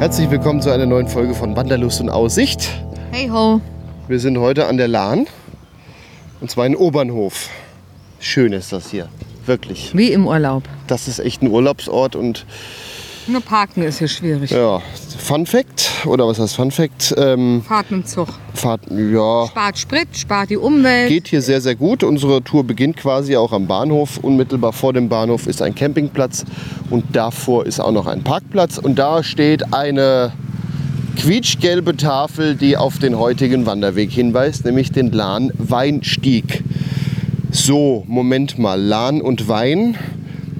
Herzlich willkommen zu einer neuen Folge von Wanderlust und Aussicht. Hey ho. Wir sind heute an der Lahn und zwar in Obernhof. Schön ist das hier, wirklich. Wie im Urlaub. Das ist echt ein Urlaubsort und Nur Parken ist hier schwierig. ja, Fun Fact oder was heißt Fun Fact? Ähm, Fahrt mit dem Zug. Fahrt, ja, Spart Sprit, spart die Umwelt. geht hier sehr, sehr gut. Unsere Tour beginnt quasi auch am Bahnhof. Unmittelbar vor dem Bahnhof ist ein Campingplatz und davor ist auch noch ein Parkplatz. Und da steht eine quietschgelbe Tafel, die auf den heutigen Wanderweg hinweist, nämlich den Lahn-Weinstieg. So, Moment mal, Lahn und Wein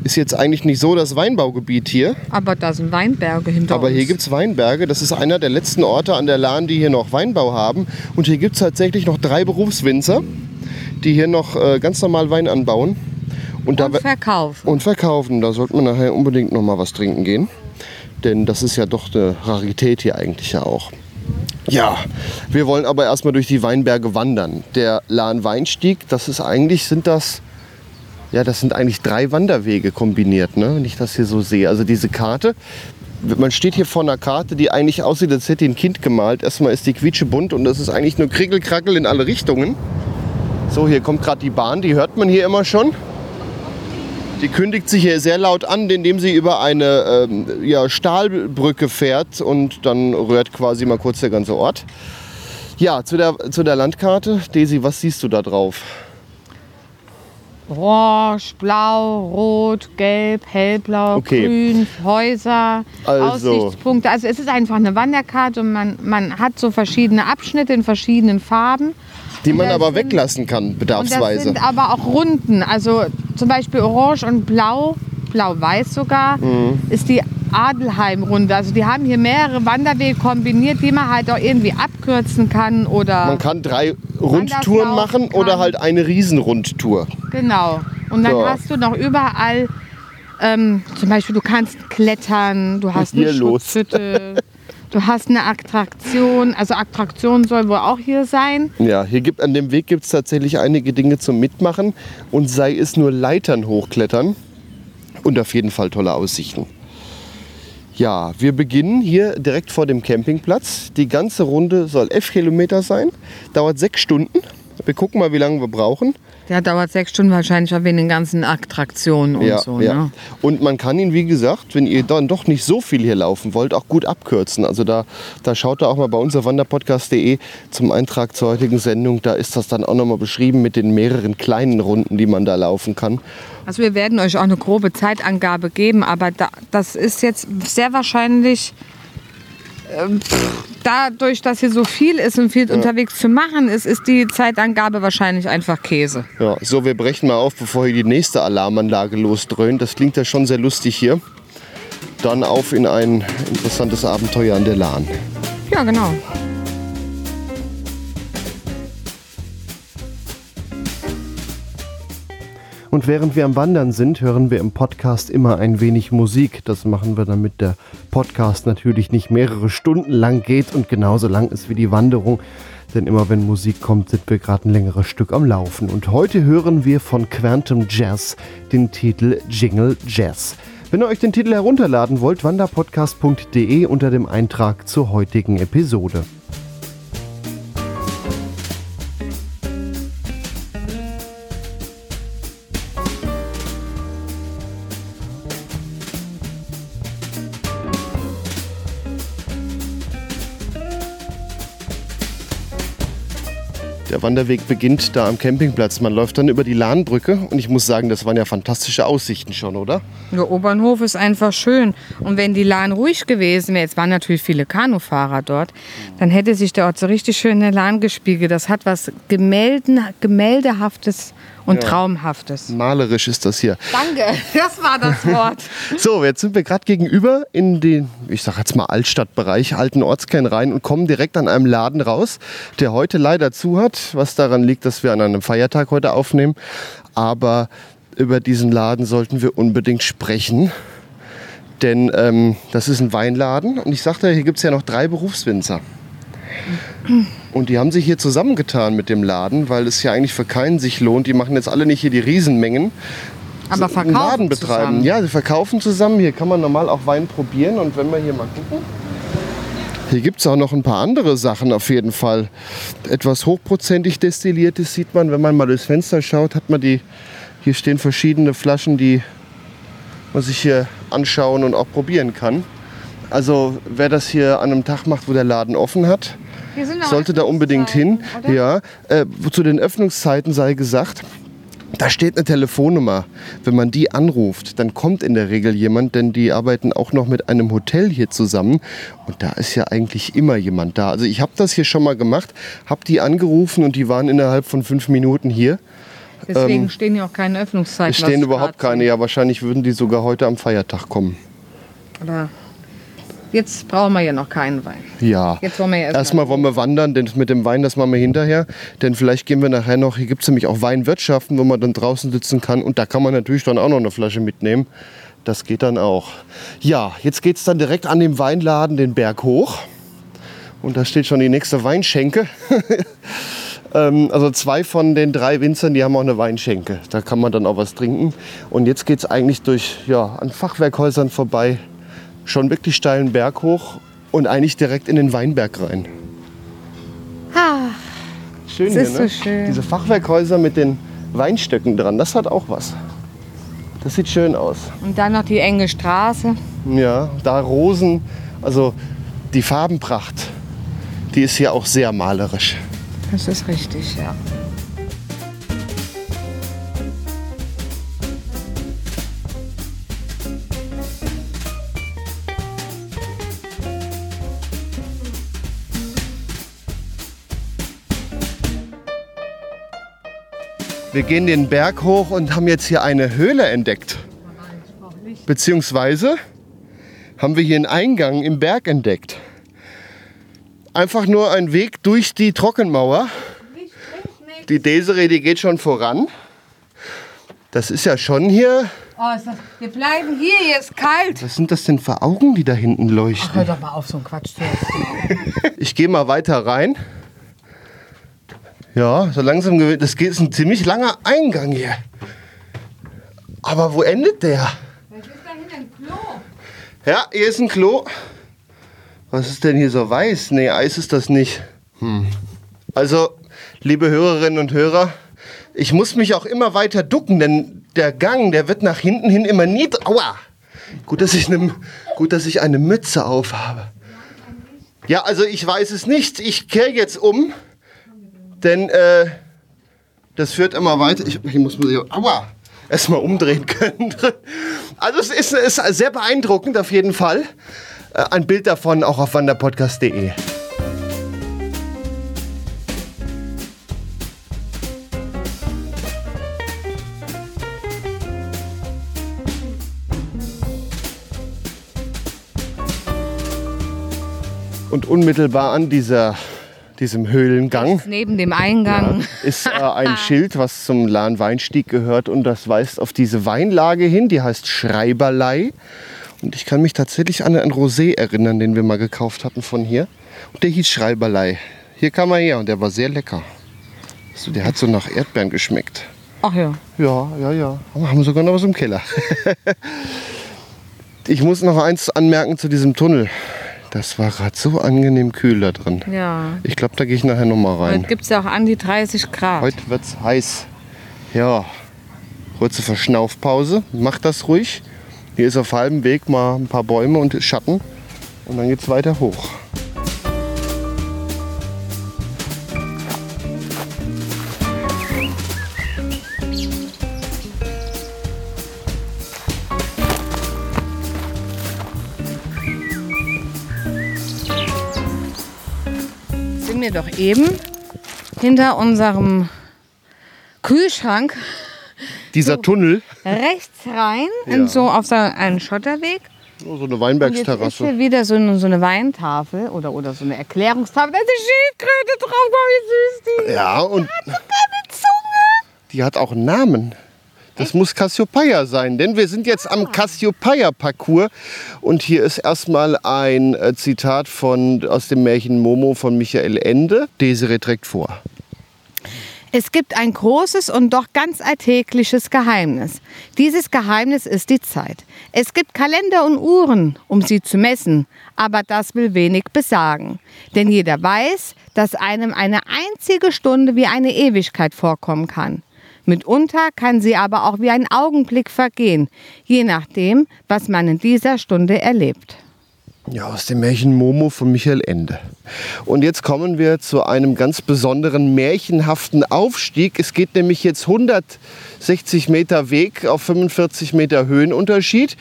ist jetzt eigentlich nicht so das Weinbaugebiet hier. Aber da sind Weinberge hinter Aber uns. hier gibt es Weinberge. Das ist einer der letzten Orte an der Lahn, die hier noch Weinbau haben. Und hier gibt es tatsächlich noch drei Berufswinzer, die hier noch äh, ganz normal Wein anbauen. Und, Und verkaufen. und verkaufen. Da sollte man nachher unbedingt noch mal was trinken gehen. Denn das ist ja doch eine Rarität hier eigentlich ja auch. Ja, wir wollen aber erstmal durch die Weinberge wandern. Der Lahn-Weinstieg, das ist eigentlich, sind das, ja, das sind eigentlich drei Wanderwege kombiniert, ne? wenn ich das hier so sehe. Also diese Karte, man steht hier vor einer Karte, die eigentlich aussieht, als hätte ein Kind gemalt. Erstmal ist die quietschebunt und das ist eigentlich nur Krickelkrackel in alle Richtungen. So, hier kommt gerade die Bahn, die hört man hier immer schon. Die kündigt sich hier sehr laut an, indem sie über eine ähm, ja, Stahlbrücke fährt und dann rührt quasi mal kurz der ganze Ort. Ja, zu der, zu der Landkarte. Daisy, was siehst du da drauf? Orange, blau, rot, gelb, hellblau, Okay. grün, Häuser, Also. Aussichtspunkte. Also es ist einfach eine Wanderkarte und man, man hat so verschiedene Abschnitte in verschiedenen Farben. Die man aber sind- weglassen kann, Und das bedarfsweise. sind aber auch Runden. Also zum Beispiel Orange und Blau, Blau-Weiß sogar, Mhm. ist die Adelheim-Runde. Also die haben hier mehrere Wanderwege kombiniert, die man halt auch irgendwie abkürzen kann oder Man kann drei Rundtouren machen oder kann. halt eine Riesenrundtour. genau. Und dann So. hast du noch überall ähm, zum Beispiel du kannst klettern, du hast eine. Schutzhütte, du hast eine Attraktion. Also Attraktion soll wohl auch hier sein. Ja, hier gibt, an dem Weg gibt es tatsächlich einige Dinge zum Mitmachen und sei es nur Leitern hochklettern und auf jeden Fall tolle Aussichten. Ja, wir beginnen hier direkt vor dem Campingplatz. Die ganze Runde soll 11 Kilometer sein, dauert sechs Stunden. Wir gucken mal, wie lange wir brauchen. Der dauert sechs Stunden wahrscheinlich wegen den ganzen Attraktionen und ja, so. ja. Ne? Und man kann ihn, wie gesagt, wenn ihr dann doch nicht so viel hier laufen wollt, auch gut abkürzen. Also da, da schaut da auch mal bei unser wanderpodcast.de zum Eintrag zur heutigen Sendung. Da ist das dann auch nochmal beschrieben mit den mehreren kleinen Runden, die man da laufen kann. Also wir werden euch auch eine grobe Zeitangabe geben, aber da, das ist jetzt sehr wahrscheinlich dadurch, dass hier so viel ist und viel unterwegs zu machen ist, ist die Zeitangabe wahrscheinlich einfach Käse. Ja, so, wir brechen mal auf, bevor hier die nächste Alarmanlage losdröhnt. Das klingt ja schon sehr lustig hier. Dann auf in ein interessantes Abenteuer an der Lahn. Ja, genau. Und während wir am Wandern sind, hören wir im Podcast immer ein wenig Musik. Das machen wir, damit der Podcast natürlich nicht mehrere Stunden lang geht und genauso lang ist wie die Wanderung. Denn immer wenn Musik kommt, sind wir gerade ein längeres Stück am Laufen. Und heute hören wir von Quantum Jazz den Titel Jingle Jazz. Wenn ihr euch den Titel herunterladen wollt, wanderpodcast.de unter dem Eintrag zur heutigen Episode. Der Wanderweg beginnt da am Campingplatz. Man läuft dann über die Lahnbrücke und ich muss sagen, das waren ja fantastische Aussichten schon, oder? Der Obernhof ist einfach schön. Und wenn die Lahn ruhig gewesen wäre, jetzt waren natürlich viele Kanufahrer dort, dann hätte sich der Ort so richtig schön in der Lahn gespiegelt. Das hat was Gemälden, Gemäldehaftes und Traumhaftes. Malerisch ist das hier. Danke, das war das Wort. So, jetzt sind wir gerade gegenüber in den, ich sag jetzt mal Altstadtbereich, alten Ortskern rein und kommen direkt an einem Laden raus, der heute leider zu hat, was daran liegt, dass wir an einem Feiertag heute aufnehmen. Aber über diesen Laden sollten wir unbedingt sprechen. Denn ähm, das ist ein Weinladen und ich sagte, hier gibt es ja noch drei Berufswinzer. Und die haben sich hier zusammengetan mit dem Laden, weil es ja eigentlich für keinen sich lohnt. Die machen jetzt alle nicht hier die Riesenmengen. Aber einen verkaufen Laden betreiben. zusammen. Ja, sie verkaufen zusammen. Hier kann man normal auch Wein probieren. Und wenn wir hier mal gucken. Hier gibt es auch noch ein paar andere Sachen auf jeden Fall. Etwas hochprozentig destilliertes sieht man, wenn man mal durchs Fenster schaut, hat man die. Hier stehen verschiedene Flaschen, die man sich hier anschauen und auch probieren kann. Also wer das hier an einem Tag macht, wo der Laden offen hat, sollte da unbedingt hin. Öffnungszeiten, oder? Ja, äh, zu den Öffnungszeiten sei gesagt, da steht eine Telefonnummer. Wenn man die anruft, dann kommt in der Regel jemand, denn die arbeiten auch noch mit einem Hotel hier zusammen. Und da ist ja eigentlich immer jemand da. Also ich habe das hier schon mal gemacht, habe die angerufen und die waren innerhalb von fünf Minuten hier. Deswegen stehen hier auch keine Öffnungszeiten. Es stehen überhaupt keine. Ja, wahrscheinlich würden die sogar heute am Feiertag kommen. Oder jetzt brauchen wir ja noch keinen Wein. Ja. Jetzt wollen wir ja erst Erstmal wollen wir wandern, denn mit dem Wein, das machen wir hinterher. Denn vielleicht gehen wir nachher noch, hier gibt es nämlich auch Weinwirtschaften, wo man dann draußen sitzen kann. Und da kann man natürlich dann auch noch eine Flasche mitnehmen. Das geht dann auch. Ja, jetzt geht es dann direkt an dem Weinladen den Berg hoch. Und da steht schon die nächste Weinschenke. Ähm, also zwei von den drei Winzern, die haben auch eine Weinschenke. Da kann man dann auch was trinken. Und jetzt geht es eigentlich durch, ja, an Fachwerkhäusern vorbei. Schon wirklich steilen Berg hoch und eigentlich direkt in den Weinberg rein. Ah, Schön Das hier, ist ne? so schön. Diese Fachwerkhäuser mit den Weinstöcken dran, das hat auch was. Das sieht schön aus. und dann noch die enge Straße. Ja, da Rosen, also die Farbenpracht, die ist hier auch sehr malerisch. Das ist richtig, ja. Wir gehen den Berg hoch und haben jetzt hier eine Höhle entdeckt. Beziehungsweise haben wir hier einen Eingang im Berg entdeckt. Einfach nur ein Weg durch die Trockenmauer. Die Desiree, die geht schon voran. Das ist ja schon hier. Oh, das, wir bleiben hier, hier ist kalt. Was sind das denn für Augen, die da hinten leuchten? Hör doch mal auf, so ein Quatsch zu erzählen. Ich gehe mal weiter rein. Ja, so langsam gewöhnt. Das geht- ist ein ziemlich langer Eingang hier. Aber wo endet der? Was ist da hinten ein Klo? Ja, hier ist ein Klo. Was ist denn hier so weiß? Nee, Eis ist das nicht. Hm. Also, liebe Hörerinnen und Hörer, ich muss mich auch immer weiter ducken, denn der Gang, der wird nach hinten hin immer niedriger. Aua! Gut, dass ich eine, gut, dass ich eine Mütze aufhabe. Ja, also ich weiß es nicht. Ich kehre jetzt um, denn äh, das führt immer weiter. Ich, ich muss mir aua, erstmal umdrehen können. Also es ist, ist sehr beeindruckend auf jeden Fall. Äh, ein Bild davon auch auf wanderpodcast.de. Und unmittelbar an dieser, diesem Höhlengang Neben dem Eingang. ist äh, ein Schild, was zum Lahn-Weinstieg gehört und das weist auf diese Weinlage hin, die heißt Schreiberlei. Und ich kann mich tatsächlich an einen Rosé erinnern, den wir mal gekauft hatten von hier. Und der hieß Schreiberlei. Hier kam er her und der war sehr lecker. So, der hat so nach Erdbeeren geschmeckt. Ach ja. Ja, ja, ja. Wir haben sogar noch was im Keller. ich muss noch eins anmerken zu diesem Tunnel. Das war gerade so angenehm kühl da drin. Ja. Ich glaube, da gehe ich nachher noch mal rein. Heute gibt es ja auch an die 30 Grad. Heute wird's heiß. Ja, kurze Verschnaufpause. Macht das ruhig. Hier ist auf halbem Weg mal ein paar Bäume und Schatten. Und dann geht's weiter hoch. Hier doch eben hinter unserem Kühlschrank Dieser Tunnel, rechts rein Ja. in so auf so einen Schotterweg. so eine Und jetzt ist Weinbergsterrasse. hier wieder so eine, so eine Weintafel oder, oder so eine Erklärungstafel. Da ist eine Schildkröte drauf, wie süß die ist. Ja, und Keine Zunge. die hat auch einen Namen. Das muss Cassiopeia sein, denn wir sind jetzt am Cassiopeia-Parcours und hier ist erstmal ein äh, Zitat von, aus dem Märchen Momo von Michael Ende. Desiree trägt vor. Es gibt ein großes und doch ganz alltägliches Geheimnis. Dieses Geheimnis ist die Zeit. Es gibt Kalender und Uhren, um sie zu messen, aber das will wenig besagen. Denn jeder weiß, dass einem eine einzige Stunde wie eine Ewigkeit vorkommen kann. Mitunter kann sie aber auch wie ein Augenblick vergehen, je nachdem, was man in dieser Stunde erlebt. Ja, aus dem Märchen Momo von Michael Ende. Und jetzt kommen wir zu einem ganz besonderen märchenhaften Aufstieg. Es geht nämlich jetzt 160 Meter Weg auf 45 Meter Höhenunterschied.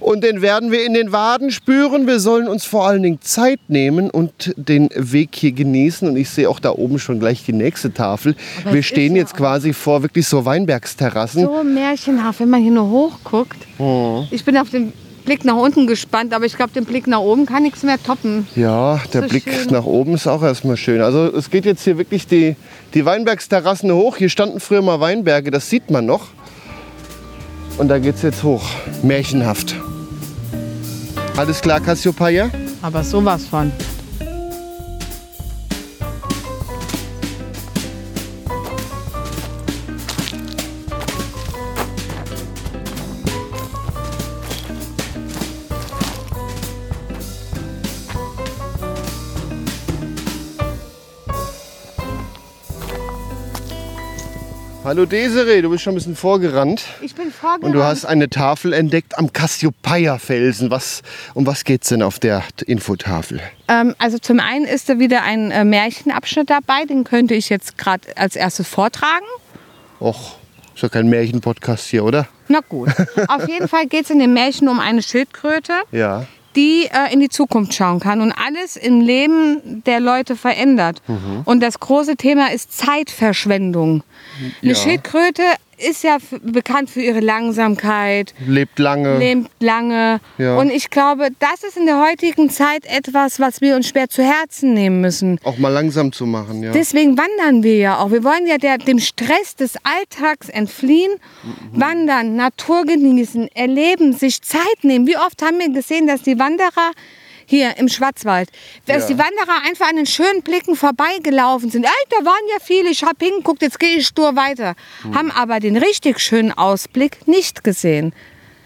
Und den werden wir in den Waden spüren. Wir sollen uns vor allen Dingen Zeit nehmen und den Weg hier genießen. Und ich sehe auch da oben schon gleich die nächste Tafel. Aber wir stehen ja jetzt quasi vor wirklich so Weinbergsterrassen. So märchenhaft, wenn man hier nur hochguckt. Ich bin auf den Blick nach unten gespannt, aber ich glaube, den Blick nach oben kann nichts mehr toppen. Ja, der So Blick schön. nach oben ist auch erstmal schön. Also es geht jetzt hier wirklich die, die Weinbergsterrassen hoch. Hier standen früher mal Weinberge, das sieht man noch. Und da geht es jetzt hoch. Märchenhaft. Alles klar, Cassiopeia? Aber sowas von. Hallo Desiree, du bist schon ein bisschen vorgerannt. Ich bin vorgerannt. Und du hast eine Tafel entdeckt am Cassiopeia-Felsen. Was, um was geht es denn auf der Infotafel? ähm, also zum einen ist da wieder ein äh, Märchenabschnitt dabei, den könnte ich jetzt gerade als erstes vortragen. Och, ist ja kein Märchenpodcast hier, oder? Na gut. Auf jeden Fall geht es in dem Märchen um eine Schildkröte, Ja. die äh, in die Zukunft schauen kann und alles im Leben der Leute verändert. Mhm. Und das große Thema ist Zeitverschwendung. Eine Ja. Schildkröte ist ja bekannt für ihre Langsamkeit, Lebt lange. lebt lange. Ja. Und ich glaube, das ist in der heutigen Zeit etwas, was wir uns schwer zu Herzen nehmen müssen. Auch mal langsam zu machen, ja. Deswegen wandern wir ja auch. Wir wollen ja der, dem Stress des Alltags entfliehen, Mhm. wandern, Natur genießen, erleben, sich Zeit nehmen. Wie oft haben wir gesehen, dass die Wanderer hier im Schwarzwald, dass Ja. die Wanderer einfach an den schönen Blicken vorbeigelaufen sind. Ey, da waren ja viele, ich habe hingeguckt, jetzt gehe ich stur weiter. Hm. Haben aber den richtig schönen Ausblick nicht gesehen.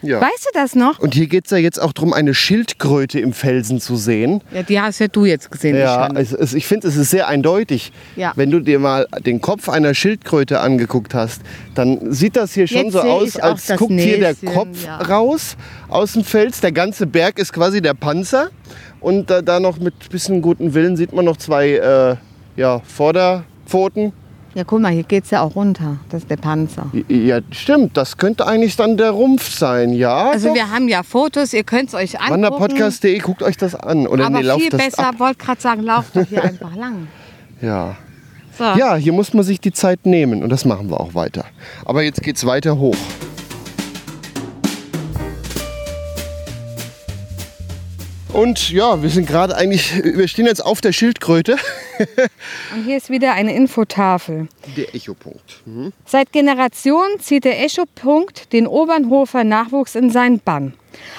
Ja. Weißt du das noch? Und hier geht es ja jetzt auch darum, eine Schildkröte im Felsen zu sehen. Ja, die hast ja du jetzt gesehen. Ja, es, es, ich finde, es ist sehr eindeutig. Ja. Wenn du dir mal den Kopf einer Schildkröte angeguckt hast, dann sieht das hier schon Jetzt so aus, als guckt hier der Näschen, Kopf ja. raus aus dem Fels. Der ganze Berg ist quasi der Panzer. Und da, da noch mit bisschen guten Willen sieht man noch zwei äh, ja, Vorderpfoten. Ja, guck mal, hier geht es ja auch runter. Das ist der Panzer. Ja, stimmt. Das könnte eigentlich dann der Rumpf sein, ja. Also doch. wir haben ja Fotos, ihr könnt es euch angucken. Wanderpodcast.de, guckt euch das an. Oder aber nee, lauft viel besser, ab. wollte gerade sagen, lauft doch hier einfach lang. Ja. So. ja, hier muss man sich die Zeit nehmen und das machen wir auch weiter. Aber jetzt geht's weiter hoch. Und ja, wir sind gerade eigentlich, wir stehen jetzt auf der Schildkröte. Und hier ist wieder eine Infotafel. Der Echopunkt. Mhm. Seit Generationen zieht der Echopunkt den Obernhofer Nachwuchs in seinen Bann.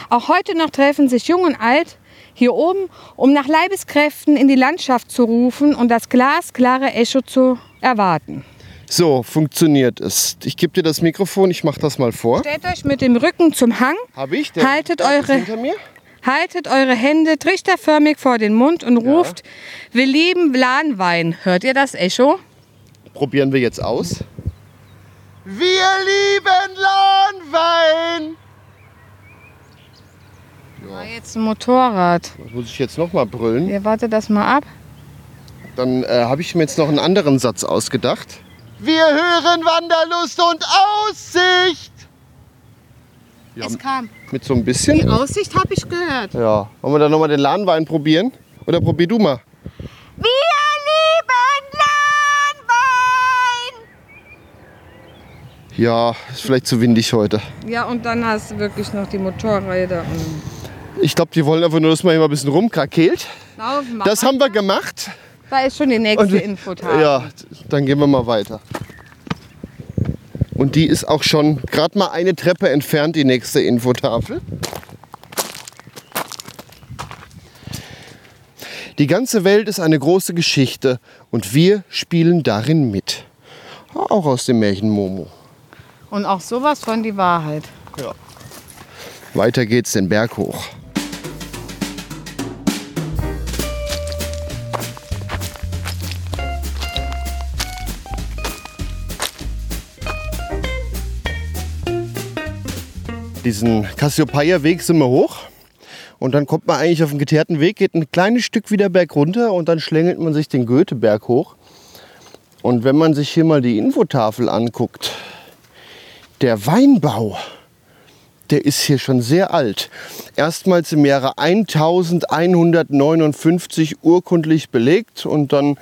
Auch heute noch treffen sich Jung und Alt hier oben, um nach Leibeskräften in die Landschaft zu rufen und das glasklare Echo zu erwarten. So, funktioniert es. Ich gebe dir das Mikrofon, ich mache das mal vor. Stellt euch mit dem Rücken zum Hang, Habe ich? Der Haltet eure- hinter mir. Haltet eure Hände trichterförmig vor den Mund und ruft, wir lieben Blanwein. Hört ihr das Echo? Probieren wir jetzt aus. Wir lieben Lahnwein. Ah, jetzt ein Motorrad. Das muss ich jetzt noch mal brüllen. Ihr wartet das mal ab. Dann äh, habe ich mir jetzt noch einen anderen Satz ausgedacht. Wir hören Wanderlust und Aussicht. Ja, es kam. Mit so ein bisschen? Die Aussicht habe ich gehört. Ja. Wollen wir dann nochmal den Lahnwein probieren? Oder probier du mal. Wir lieben Lahnwein! Ja, ist vielleicht zu windig heute. Ja, und dann hast du wirklich noch die Motorräder. Ich glaube, die wollen einfach nur, dass man hier mal ein bisschen rumkrakeelt. Laufen, das haben wir gemacht. Da ist schon die nächste Info. Ja, dann gehen wir mal weiter. Und die ist auch schon gerade mal eine Treppe entfernt, die nächste Infotafel. Die ganze Welt ist eine große Geschichte und wir spielen darin mit. Auch aus dem Märchen Momo. Und auch sowas von die Wahrheit. Weiter geht's den Berg hoch. Diesen Cassiopeia-Weg sind wir hoch. Und dann kommt man eigentlich auf den geteerten Weg, geht ein kleines Stück wieder berg runter und dann schlängelt man sich den Goetheberg hoch. Und wenn man sich hier mal die Infotafel anguckt, der Weinbau, der ist hier schon sehr alt. Erstmals im Jahre 1159 urkundlich belegt und dann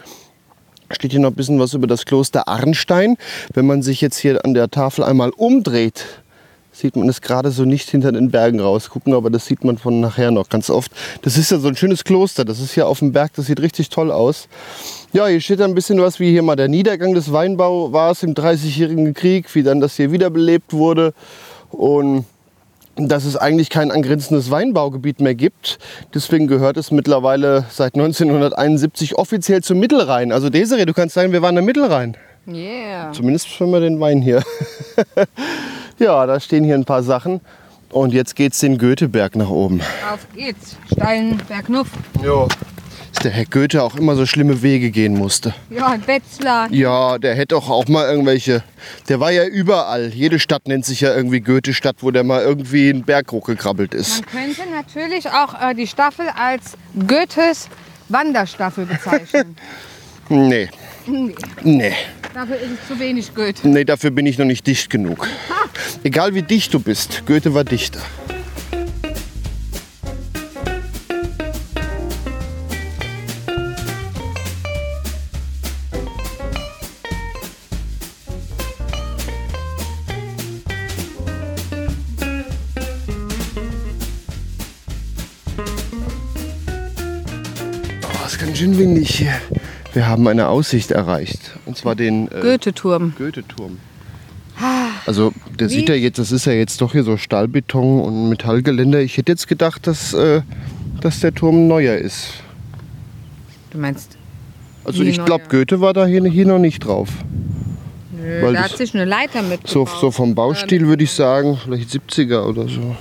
steht hier noch ein bisschen was über das Kloster Arnstein. Wenn man sich jetzt hier an der Tafel einmal umdreht, sieht man es gerade so nicht hinter den Bergen rausgucken, aber das sieht man von nachher noch ganz oft. Das ist ja so ein schönes Kloster, das ist hier auf dem Berg, das sieht richtig toll aus. Ja, hier steht ein bisschen was, wie hier mal der Niedergang des Weinbau war es im Dreißigjährigen Krieg, wie dann das hier wiederbelebt wurde und dass es eigentlich kein angrenzendes Weinbaugebiet mehr gibt. Deswegen gehört es mittlerweile seit 1971 offiziell zum Mittelrhein. Also Desiree, du kannst sagen, wir waren im Mittelrhein. Yeah. Zumindest für wir den Wein hier. ja, da stehen hier ein paar Sachen. Und jetzt geht's den Goetheberg nach oben. Auf geht's. Steilen Bergnuff. Ja. Dass der Herr Goethe auch immer so schlimme Wege gehen musste. Ja, Wetzlar. Ja, der hätte auch, auch mal irgendwelche. Der war ja überall. Jede Stadt nennt sich ja irgendwie Goethe-Stadt, wo der mal irgendwie einen Berg hochgekrabbelt ist. Man könnte natürlich auch äh, die Staffel als Goethes Wanderstaffel bezeichnen. Nee, nee, nee. dafür ist es zu wenig Goethe. Nee, dafür bin ich noch nicht dicht genug. Egal wie dicht du bist, Goethe war Dichter. Oh, es ist ganz schön windig hier. Wir haben eine Aussicht erreicht. Und zwar den äh, Goethe-Turm. Goethe-Turm. Also der Wie? sieht ja jetzt, das ist ja jetzt doch hier so Stahlbeton und Metallgeländer. Ich hätte jetzt gedacht, dass, äh, dass der Turm neuer ist. Du meinst, Also ich glaube? Goethe war da hier, hier noch nicht drauf. nö, Weil da hat sich eine Leiter mitgebaut. So, so vom Baustil würde ich sagen, vielleicht 70er oder so.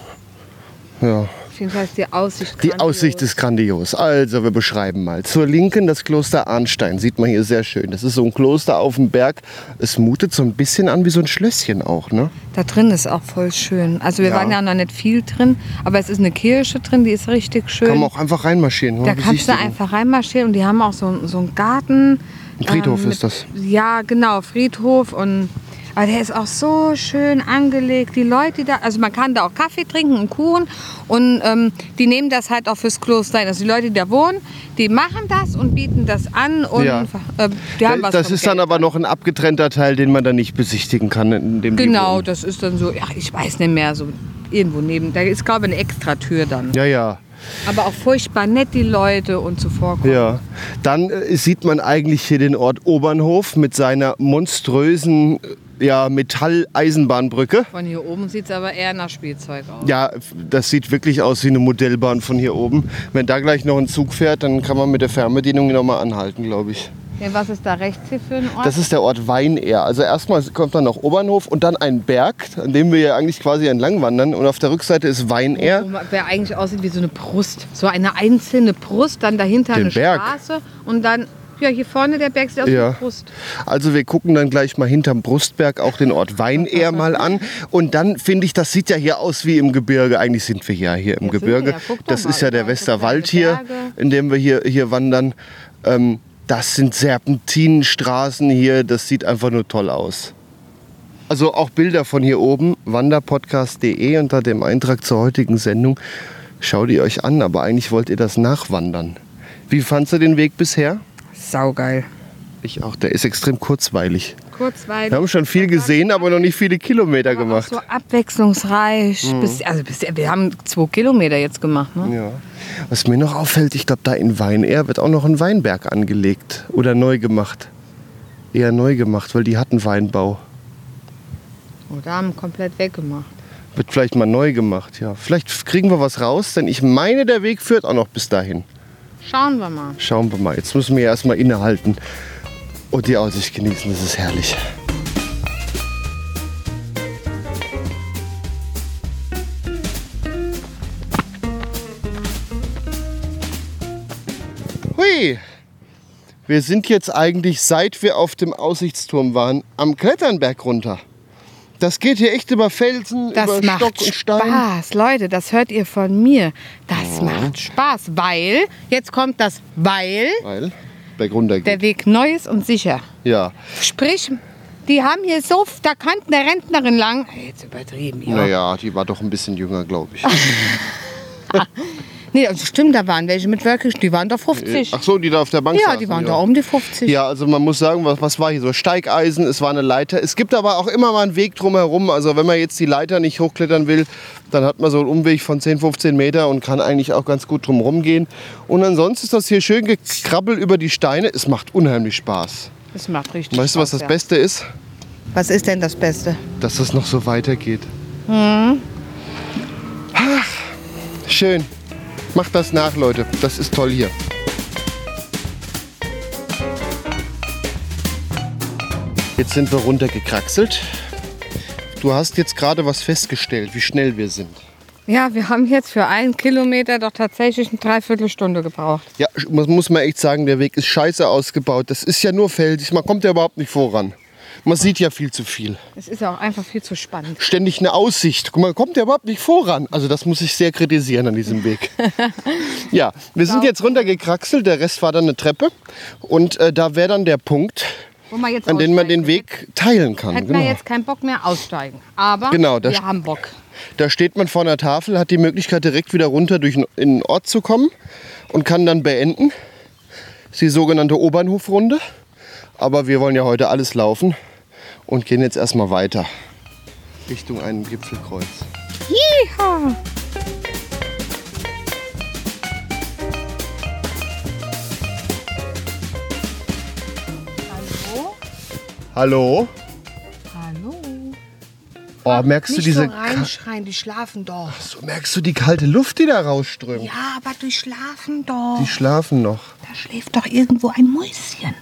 Ja. Ist die Aussicht Die grandios. Aussicht ist grandios. Also wir beschreiben mal. Zur Linken das Kloster Arnstein. Sieht man hier sehr schön. Das ist so ein Kloster auf dem Berg. Es mutet so ein bisschen an wie so ein Schlösschen auch, ne? Da drin ist auch voll schön. Also wir Ja. waren ja noch nicht viel drin, aber es ist eine Kirche drin, die ist richtig schön. Kann man auch einfach reinmarschieren. da mal kannst du einfach reinmarschieren und die haben auch so, so einen Garten. Ein Friedhof ähm, ist das. Ja, genau, Friedhof und aber der ist auch so schön angelegt. Die Leute, da, also man kann da auch Kaffee trinken und Kuchen und ähm, die nehmen das halt auch fürs Kloster ein. Also die Leute, die da wohnen, die machen das und bieten das an und Ja. äh, die haben was das ist dann Geld. aber noch ein abgetrennter Teil, den man dann nicht besichtigen kann. In dem Genau, das ist dann so, ja, ich weiß nicht mehr, so irgendwo neben. Da ist, glaube ich, eine extra Tür dann. Ja, ja. Aber auch furchtbar nett, die Leute und zuvorkommen. Ja, dann äh, sieht man eigentlich hier den Ort Obernhof mit seiner monströsen äh, ja, Metall-Eisenbahnbrücke. Von hier oben sieht es aber eher nach Spielzeug aus. Ja, das sieht wirklich aus wie eine Modellbahn von hier oben. Wenn da gleich noch ein Zug fährt, dann kann man mit der Fernbedienung nochmal anhalten, glaube ich. Ja, was ist da rechts hier für ein Ort? Das ist der Ort Weinehr. Also erstmal kommt dann noch Obernhof und dann ein Berg, an dem wir ja eigentlich quasi entlang wandern. Und auf der Rückseite ist Weinehr. Wo Wer eigentlich aussieht wie so eine Brust. So eine einzelne Brust, dann dahinter Den eine Berg? Straße und dann, ja, hier vorne der Berg sieht aus wie Ja. eine Brust. Also wir gucken dann gleich mal hinterm Brustberg auch den Ort Weinehr mal an. Und dann finde ich, das sieht ja hier aus wie im Gebirge. Eigentlich sind wir ja hier im Ja, Gebirge. ja. Das ist ja der Westerwald hier, in dem wir hier, hier wandern. Ähm, das sind Serpentinenstraßen hier. Das sieht einfach nur toll aus. Also auch Bilder von hier oben, wanderpodcast.de unter dem Eintrag zur heutigen Sendung. Schaut ihr euch an, aber eigentlich wollt ihr das nachwandern. Wie fandst du den Weg bisher? Saugeil. Ich auch, der ist extrem kurzweilig. kurzweilig. Wir haben schon viel gesehen, aber noch nicht viele Kilometer gemacht. So abwechslungsreich. Bis, also bis, wir haben zwei Kilometer jetzt gemacht. Ne? Ja. Was mir noch auffällt, ich glaube, da in Weinair wird auch noch ein Weinberg angelegt oder neu gemacht. Eher neu gemacht, weil die hatten Weinbau. Oder haben komplett weggemacht. Wird vielleicht mal neu gemacht, ja. Vielleicht kriegen wir was raus, denn ich meine, der Weg führt auch noch bis dahin. Schauen wir mal. Schauen wir mal. Jetzt müssen wir erstmal innehalten und die Aussicht genießen. Das ist herrlich. Hui! Wir sind jetzt eigentlich, seit wir auf dem Aussichtsturm waren, am Kletternberg runter. Das geht hier echt über Felsen, Das über macht Stock und Stein. Spaß, Leute, das hört ihr von mir. Das macht Spaß, weil, jetzt kommt das Weil, Weil Berg runter geht. der Weg neu ist und sicher. Ja. Sprich, die haben hier so, da kannten der Rentnerin lang. Jetzt übertrieben, ja. Naja, die war doch ein bisschen jünger, glaube ich. Nee, also stimmt, da waren welche mit wirklich, die waren doch 50. Ach so, die da auf der Bank ja, saßen, die waren da um die 50. Ja, also man muss sagen, was, was war hier so? Steigeisen, es war eine Leiter. Es gibt aber auch immer mal einen Weg drumherum. Also wenn man jetzt die Leiter nicht hochklettern will, dann hat man so einen Umweg von 10, 15 Meter und kann eigentlich auch ganz gut drumherum gehen. Und ansonsten ist das hier schön gekrabbelt über die Steine. Es macht unheimlich Spaß. Das macht richtig Weißt du, was Spaß, das ja. Beste ist? Was ist denn das Beste? Dass das noch so weitergeht. Hm. Ach, schön. Macht das nach, Leute. Das ist toll hier. Jetzt sind wir runtergekraxelt. Du hast jetzt gerade was festgestellt, wie schnell wir sind. Ja, wir haben jetzt für einen Kilometer doch tatsächlich eine Dreiviertelstunde gebraucht. Ja, muss muss man echt sagen, der Weg ist scheiße ausgebaut. Das ist ja nur felsig, man kommt ja überhaupt nicht voran. Man sieht ja viel zu viel. Es ist ja auch einfach viel zu spannend. Ständig eine Aussicht. Man kommt ja überhaupt nicht voran. Also das muss ich sehr kritisieren an diesem Weg. ja, wir sind jetzt runtergekraxelt, der Rest war dann eine Treppe. Und äh, da wäre dann der Punkt, an dem man den Weg teilen kann. Hätten Genau. wir jetzt keinen Bock mehr aussteigen. Aber Genau, wir haben Bock. Da steht man vor einer Tafel, hat die Möglichkeit direkt wieder runter durch in den Ort zu kommen und kann dann beenden. Das ist die sogenannte Obernhofrunde. Aber wir wollen ja heute alles laufen und gehen jetzt erstmal weiter Richtung ein Gipfelkreuz. Yeehaw. Hallo? Hallo? Hallo? Oh, merkst du diese so reinschreien, die schlafen doch. so, merkst du die kalte Luft, die da rausströmt? Ja, aber die schlafen doch. Die schlafen noch. Da schläft doch irgendwo ein Mäuschen.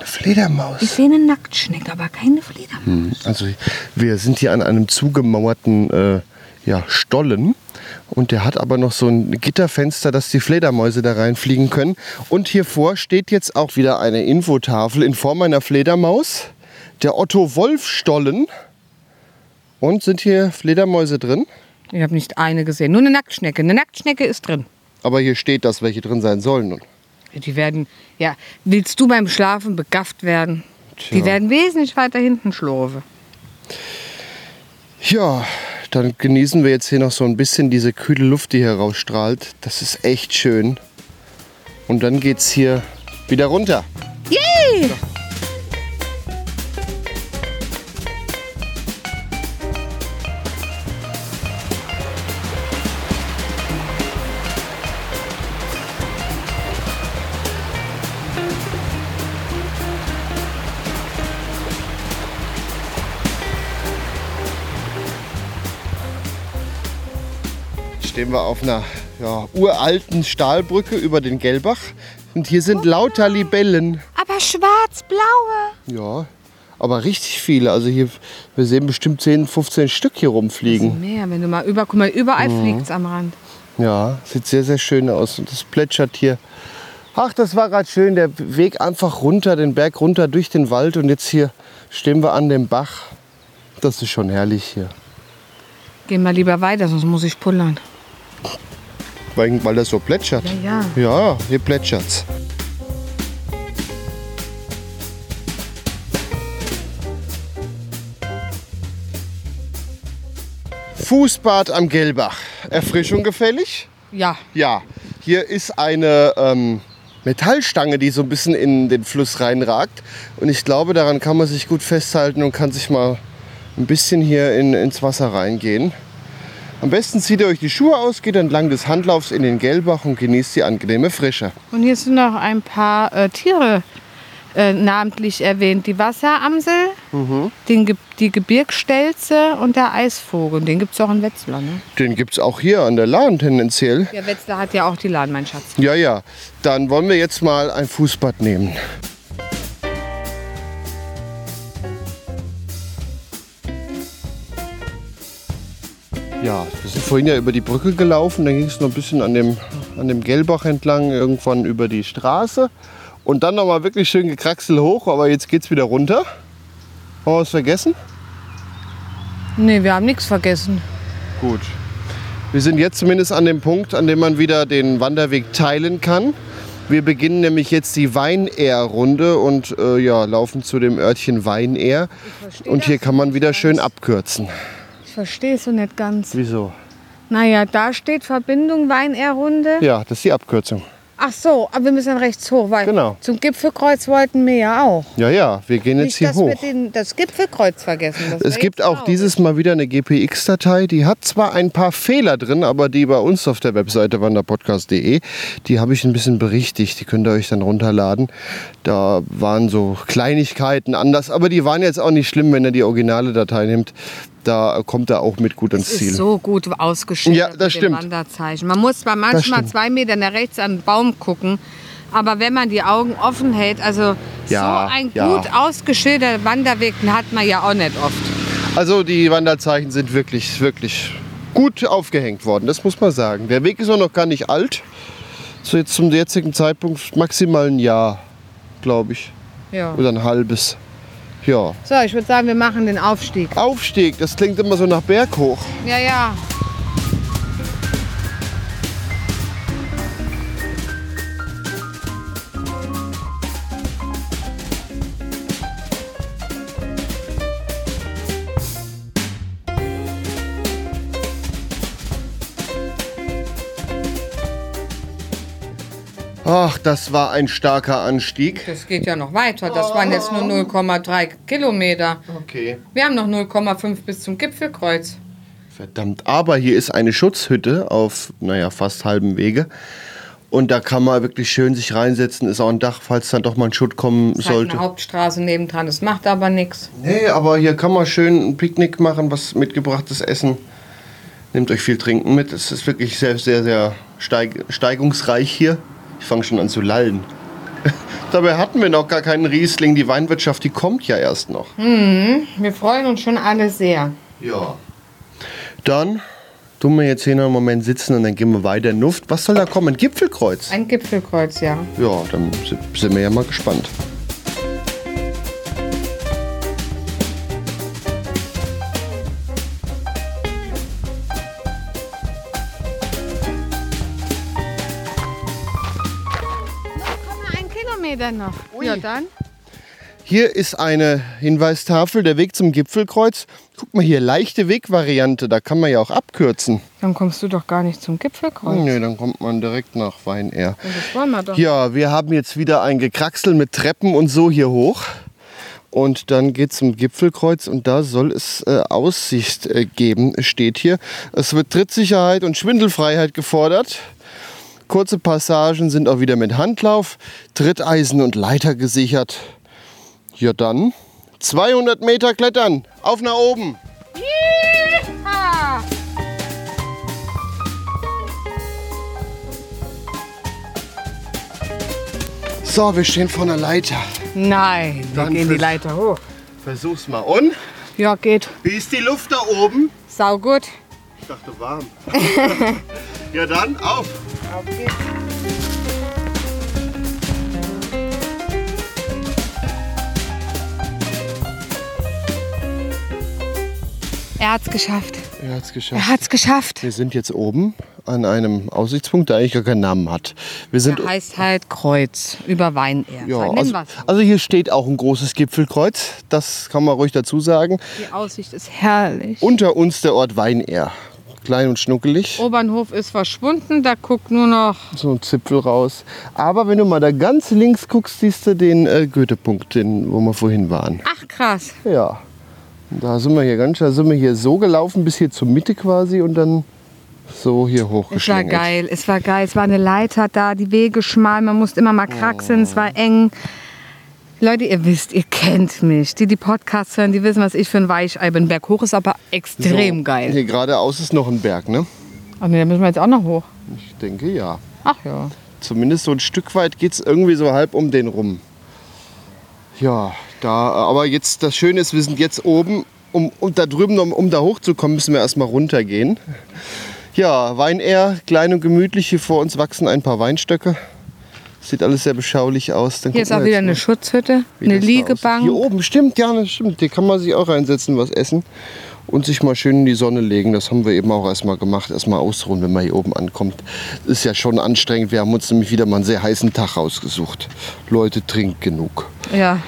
Eine Fledermaus. Ich sehe eine Nacktschnecke, aber keine Fledermaus. Also wir sind hier an einem zugemauerten äh, ja, Stollen und der hat aber noch so ein Gitterfenster, dass die Fledermäuse da reinfliegen können. Und hier vor steht jetzt auch wieder eine Infotafel in Form einer Fledermaus, der Otto Wolf Stollen. Und sind hier Fledermäuse drin? Ich habe nicht eine gesehen, nur eine Nacktschnecke. Eine Nacktschnecke ist drin. Aber hier steht, dass welche drin sein sollen. Die werden, ja, willst du beim Schlafen begafft werden? Die Tja. werden wesentlich weiter hinten schlurfe. Ja, dann genießen wir jetzt hier noch so ein bisschen diese kühle Luft, die hier rausstrahlt. Das ist echt schön. Und dann geht's hier wieder runter. Yay! Stehen wir auf einer ja, uralten Stahlbrücke über den Gelbach. Und hier sind lauter Libellen. Aber schwarz-blaue. Ja, aber richtig viele. Also hier, wir sehen bestimmt 10, 15 Stück hier rumfliegen. Mehr, wenn du mal über, guck mal, überall Mhm. fliegt's am Rand. Ja, sieht sehr, sehr schön aus. Und das plätschert hier. Ach, das war gerade schön. Der Weg einfach runter, den Berg runter durch den Wald. Und jetzt hier stehen wir an dem Bach. Das ist schon herrlich hier. Gehen wir lieber weiter, sonst muss ich pullern. Weil, weil das so plätschert. Ja, Ja, hier plätschert's. Fußbad am Gelbach. Erfrischung gefällig? ja. Ja. Hier ist eine, ähm, Metallstange, die so ein bisschen in den Fluss reinragt. Und ich glaube, daran kann man sich gut festhalten und kann sich mal ein bisschen hier in, ins Wasser reingehen. Am besten zieht ihr euch die Schuhe aus, geht entlang des Handlaufs in den Gelbach und genießt die angenehme Frische. Und hier sind noch ein paar äh, Tiere äh, namentlich erwähnt. Die Wasseramsel, den Ge die Gebirgsstelze und der Eisvogel. Den gibt es auch in Wetzlar. Ne? Den gibt es auch hier an der Lahn tendenziell. Ja, Wetzlar hat ja auch die Lahn, mein Schatz. Ja, ja. Dann wollen wir jetzt mal ein Fußbad nehmen. Ja, wir sind vorhin ja über die Brücke gelaufen, dann ging es noch ein bisschen an dem, an dem Gelbach entlang, irgendwann über die Straße. Und dann nochmal wirklich schön gekraxel hoch, aber jetzt geht es wieder runter. Haben wir was vergessen? Nee, wir haben nichts vergessen. Gut. Wir sind jetzt zumindest an dem Punkt, an dem man wieder den Wanderweg teilen kann. Wir beginnen nämlich jetzt die Weinehr-Runde und äh, ja, laufen zu dem Örtchen Weinehr. Und hier kann man wieder schön abkürzen. Verstehe es so nicht ganz. Wieso? Naja, da steht Verbindung Wein-R-Runde. Ja, das ist die Abkürzung. Ach so, aber wir müssen rechts hoch, weil Genau. zum Gipfelkreuz wollten wir ja auch. Ja, ja, wir gehen jetzt Nicht, hier dass wir hoch. den, das Gipfelkreuz vergessen. Das Es gibt auch dieses Mal wieder eine GPX-Datei. Die hat zwar ein paar Fehler drin, aber die bei uns auf der Webseite wanderpodcast.de, die habe ich ein bisschen berichtigt. Die könnt ihr euch dann runterladen. Da waren so Kleinigkeiten anders, aber die waren jetzt auch nicht schlimm, wenn ihr die originale Datei nimmt. Da kommt er auch mit gut ans Ziel. ist so gut ausgeschildert Ja, das stimmt. Wanderzeichen. Man muss zwar manchmal zwei Meter nach rechts an den Baum gucken, aber wenn man die Augen offen hält, also Ja, so ein ja. gut ausgeschilderter Wanderweg hat man ja auch nicht oft. Also die Wanderzeichen sind wirklich, wirklich gut aufgehängt worden, das muss man sagen. Der Weg ist auch noch gar nicht alt. So jetzt zum jetzigen Zeitpunkt maximal ein Jahr, glaube ich. Ja. Oder ein halbes. Ja. So, ich würde sagen, wir machen den Aufstieg. Aufstieg, das klingt immer so nach Berg hoch. Ja, ja. Ach, das war ein starker Anstieg. Das geht ja noch weiter. Das waren jetzt nur 0,3 Kilometer. Okay. Wir haben noch 0,5 bis zum Gipfelkreuz. Verdammt, aber hier ist eine Schutzhütte auf, naja, fast halbem Wege. Und da kann man wirklich schön sich reinsetzen. Ist auch ein Dach, falls dann doch mal ein Schutt kommen Es ist halt sollte. eine Hauptstraße nebendran. Das macht aber nichts. Nee, aber hier kann man schön ein Picknick machen, was mitgebrachtes Essen. Nehmt euch viel Trinken mit. Es ist wirklich sehr, sehr, sehr steig steigungsreich hier. Ich fange schon an zu lallen. Dabei hatten wir noch gar keinen Riesling. Die Weinwirtschaft, die kommt ja erst noch. Wir freuen uns schon alle sehr. Ja. Dann tun wir jetzt hier noch einen Moment sitzen und dann gehen wir weiter in Nuft. Was soll da kommen? Gipfelkreuz? Ein Gipfelkreuz, ja. Ja, dann si- sind wir ja mal gespannt. Noch. Ja, dann. Hier ist eine Hinweistafel, der Weg zum Gipfelkreuz. Guck mal hier, leichte Wegvariante, da kann man ja auch abkürzen. Dann kommst du doch gar nicht zum Gipfelkreuz. Nee, dann kommt man direkt nach Weinair. Das wollen wir doch. Ja, wir haben jetzt wieder ein Gekraxel mit Treppen und so hier hoch. Und dann geht es zum Gipfelkreuz und da soll es äh, Aussicht äh, geben, steht hier. Es wird Trittsicherheit und Schwindelfreiheit gefordert. Kurze Passagen sind auch wieder mit Handlauf, Tritteisen und Leiter gesichert. Ja dann, 200 Meter klettern, auf nach oben. So, wir stehen vor einer Leiter. Nein, wir Dann gehen die Leiter hoch. Versuch's mal. Und? Ja, geht. Wie ist die Luft da oben? Sau gut. Ich dachte warm. ja dann, auf. Auf geht's. Er hat's geschafft. Er hat's geschafft. Er hat's geschafft. Wir sind jetzt oben an einem Aussichtspunkt, der eigentlich gar keinen Namen hat. Wir sind Der heißt halt Kreuz über Weinehr. ja, also, was. also hier steht auch ein großes Gipfelkreuz, das kann man ruhig dazu sagen. Die Aussicht ist herrlich. Unter uns der Ort Weinair. Klein und schnuckelig. Obernhof ist verschwunden, da guckt nur noch. So ein Zipfel raus. Aber wenn du mal da ganz links guckst, siehst du den äh, Goethe-Punkt, den, wo wir vorhin waren. Ach krass. Ja. Und Da sind wir hier ganz, da sind wir hier so gelaufen bis hier zur Mitte quasi und dann so hier Es war geil, es war geil. Es war eine Leiter da, die Wege schmal, man musste immer mal kraxeln, es war eng. Leute, ihr wisst, ihr kennt mich. Die, die Podcasts hören, die wissen, was ich für ein Weichei bin. Berghoch ist aber extrem so, geil. Hier geradeaus ist noch ein Berg, ne? Ach nee, da müssen wir jetzt auch noch hoch. Ich denke ja. Ach ja. Zumindest so ein Stück weit geht es irgendwie so halb um den rum. Ja, da, aber jetzt das Schöne ist, wir sind jetzt oben. Um, um da drüben, um, um da hochzukommen, müssen wir erstmal runtergehen. Ja, Weinair, klein und gemütlich. Hier vor uns wachsen ein paar Weinstöcke. Sieht alles sehr beschaulich aus. Dann Hier ist auch wieder eine Schutzhütte, eine Liegebank. Hier oben, stimmt, ja, das stimmt. Hier kann man sich auch reinsetzen, was essen und sich mal schön in die Sonne legen. Das haben wir eben auch erstmal gemacht. Erstmal ausruhen, wenn man hier oben ankommt. Ist ja schon anstrengend. Wir haben uns nämlich wieder mal einen sehr heißen Tag rausgesucht. Leute, trinkt genug. Ja.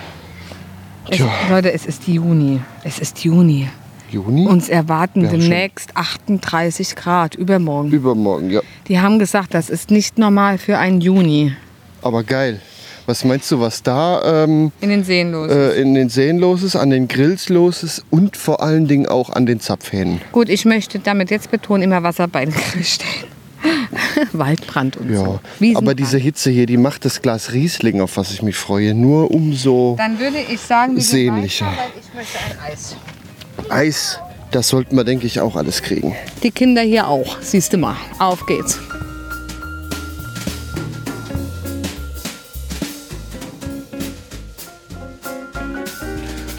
Es. Leute, es ist Juni. Es ist Juni. Juni? Uns erwarten demnächst 38 Grad übermorgen. Übermorgen, ja. Die haben gesagt, das ist nicht normal für einen Juni. Aber geil. Was meinst du, was da ähm, In den Seen los. äh, in den Seen los ist, an den Grills los ist und vor allen Dingen auch an den Zapfhähnen? Gut, ich möchte damit jetzt betonen, immer Wasser bei den Grill stellen. Waldbrand und Ja, so. Wiesenbrand. aber diese Hitze hier, die macht das Glas Riesling, auf was ich mich freue, nur umso Dann würde ich sagen, Sehnlicher. weiter, ich möchte ein Eis. Eis. Das sollten wir, denke ich, auch alles kriegen. Die Kinder hier auch, siehst du mal. Auf geht's.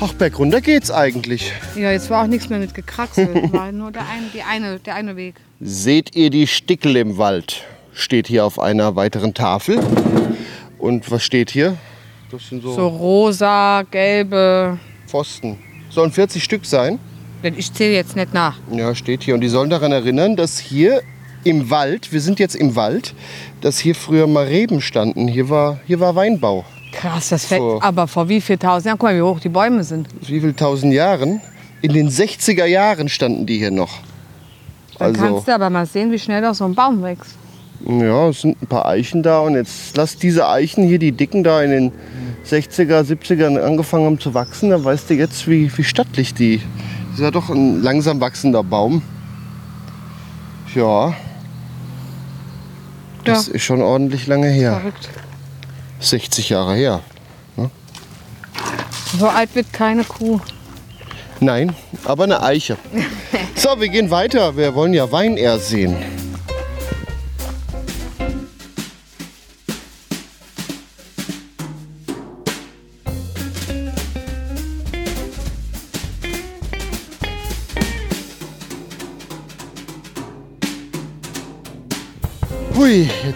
Ach, bergunter geht's eigentlich. Ja, jetzt war auch nichts mehr mit gekraxelt. War nur der eine, die eine, der eine Weg. Seht ihr die Stickel im Wald? Steht hier auf einer weiteren Tafel. Und was steht hier? Das sind so, So rosa, gelbe. Pfosten. Sollen 40 Stück sein? Ich zähle jetzt nicht nach. Ja, steht hier. Und die sollen daran erinnern, dass hier im Wald, wir sind jetzt im Wald, dass hier früher mal Reben standen. Hier war, hier war Weinbau. Krass, das fällt. So. Aber vor wie viel tausend Jahren? Guck mal, wie hoch die Bäume sind. Wie viel tausend Jahren? In den 60er Jahren standen die hier noch. Dann Also, kannst du aber mal sehen, wie schnell doch so ein Baum wächst. ja, es sind ein paar Eichen da. Und jetzt lass diese Eichen hier, die dicken da in den 60er, 70ern angefangen haben zu wachsen. Dann weißt du jetzt, wie, wie stattlich die. Das ist ja doch ein langsam wachsender Baum. Ja, das Ja. ist schon ordentlich lange her. Verrückt. 60 Jahre her. So alt wird keine Kuh. Nein, aber eine Eiche. So, wir gehen weiter. Wir wollen ja Wein eher sehen.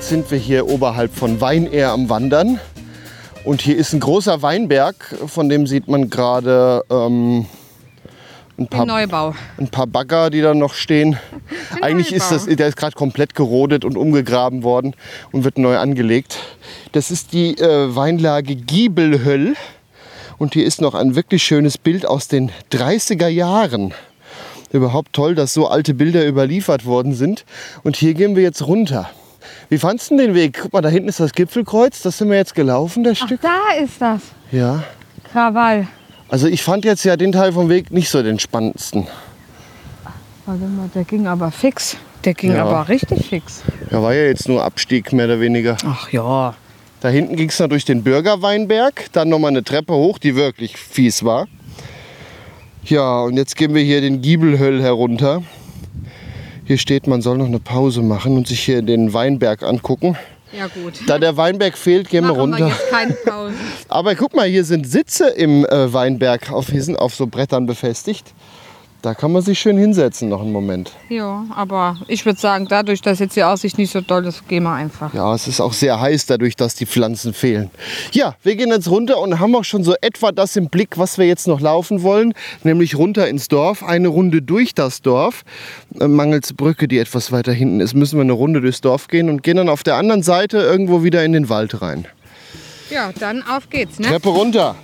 Jetzt sind wir hier oberhalb von Weinair am Wandern. Und hier ist ein großer Weinberg, von dem sieht man gerade ähm, ein, paar, Neubau. ein paar Bagger, die da noch stehen. Eigentlich ist das, der ist gerade komplett gerodet und umgegraben worden und wird neu angelegt. Das ist die äh, Weinlage Giebelhöll. Und hier ist noch ein wirklich schönes Bild aus den 30er Jahren. Überhaupt toll, dass so alte Bilder überliefert worden sind. Und hier gehen wir jetzt runter. Wie fandst du den Weg? Guck mal, da hinten ist das Gipfelkreuz. Das sind wir jetzt gelaufen, das Ach, Stück. da ist das. Ja. Krawall. Also ich fand jetzt ja den Teil vom Weg nicht so den spannendsten. Warte mal, der ging aber fix. Der ging Ja. aber richtig fix. Ja, war ja jetzt nur Abstieg, mehr oder weniger. Ach ja. Da hinten ging es noch durch den Bürgerweinberg, dann nochmal eine Treppe hoch, die wirklich fies war. Ja, und jetzt gehen wir hier den Giebelhöll herunter. Hier steht, man soll noch eine Pause machen und sich hier den Weinberg angucken. Ja gut. Da der Weinberg fehlt, gehen wir Machen wir runter. Pause. Aber guck mal, hier sind Sitze im äh, Weinberg, auf, hier sind auf so Brettern befestigt. Da kann man sich schön hinsetzen noch einen Moment. Ja, aber ich würde sagen, dadurch, dass jetzt die Aussicht nicht so doll ist, gehen wir einfach. Ja, es ist auch sehr heiß dadurch, dass die Pflanzen fehlen. Ja, wir gehen jetzt runter und haben auch schon so etwa das im Blick, was wir jetzt noch laufen wollen, nämlich runter ins Dorf, eine Runde durch das Dorf. Äh, Mangels Brücke, die etwas weiter hinten ist, müssen wir eine Runde durchs Dorf gehen und gehen dann auf der anderen Seite irgendwo wieder in den Wald rein. Ja, dann auf geht's, ne? Treppe runter.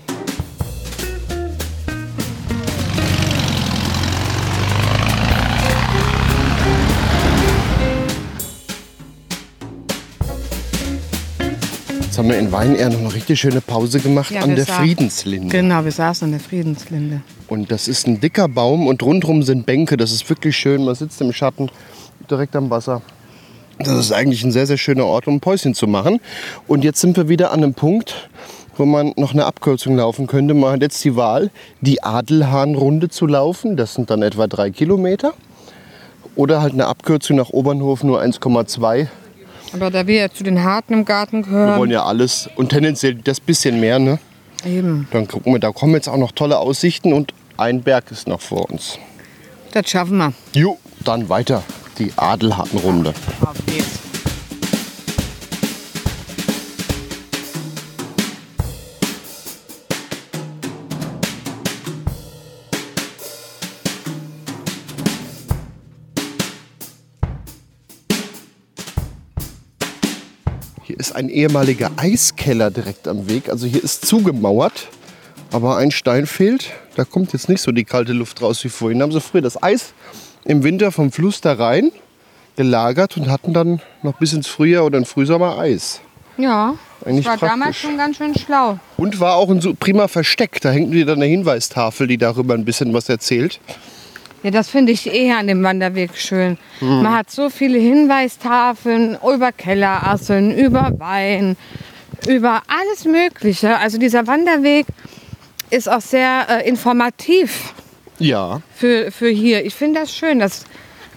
Jetzt haben wir in Weinair noch eine richtig schöne Pause gemacht Ja, an der Friedenslinde. Genau, wir saßen an der Friedenslinde. Und das ist ein dicker Baum und rundherum sind Bänke. Das ist wirklich schön. Man sitzt im Schatten, direkt am Wasser. Das ist eigentlich ein sehr, sehr schöner Ort, um ein Päuschen zu machen. Und jetzt sind wir wieder an einem Punkt, wo man noch eine Abkürzung laufen könnte. Man hat jetzt die Wahl, die Adelhahnrunde zu laufen. Das sind dann etwa drei Kilometer. Oder halt eine Abkürzung nach Obernhof, nur 1,2. Aber da wir ja zu den Harten im Garten Wir gehören, wollen ja alles und tendenziell das bisschen mehr. Ne? eben, Dann gucken wir, da kommen jetzt auch noch tolle Aussichten und ein Berg ist noch vor uns. das schaffen wir. Jo, dann weiter. Die Adelhahnrunde. Auf geht's. Ist ein ehemaliger Eiskeller direkt am Weg. Also hier ist zugemauert, aber ein Stein fehlt. Da kommt jetzt nicht so die kalte Luft raus wie vorhin. Da haben sie früher das Eis im Winter vom Fluss da rein gelagert und hatten dann noch bis ins Frühjahr oder in Frühsommer Eis. Ja, Eigentlich das war damals praktisch. schon ganz schön schlau. Und war auch ein prima Versteck. Da hängt wieder eine Hinweistafel, die darüber ein bisschen was erzählt. Ja, das finde ich eher an dem Wanderweg schön. Hm. Man hat so viele Hinweistafeln über Kellerasseln, über Wein, über alles Mögliche. Also dieser Wanderweg ist auch sehr äh, informativ Ja, für, für hier. Ich finde das schön. Das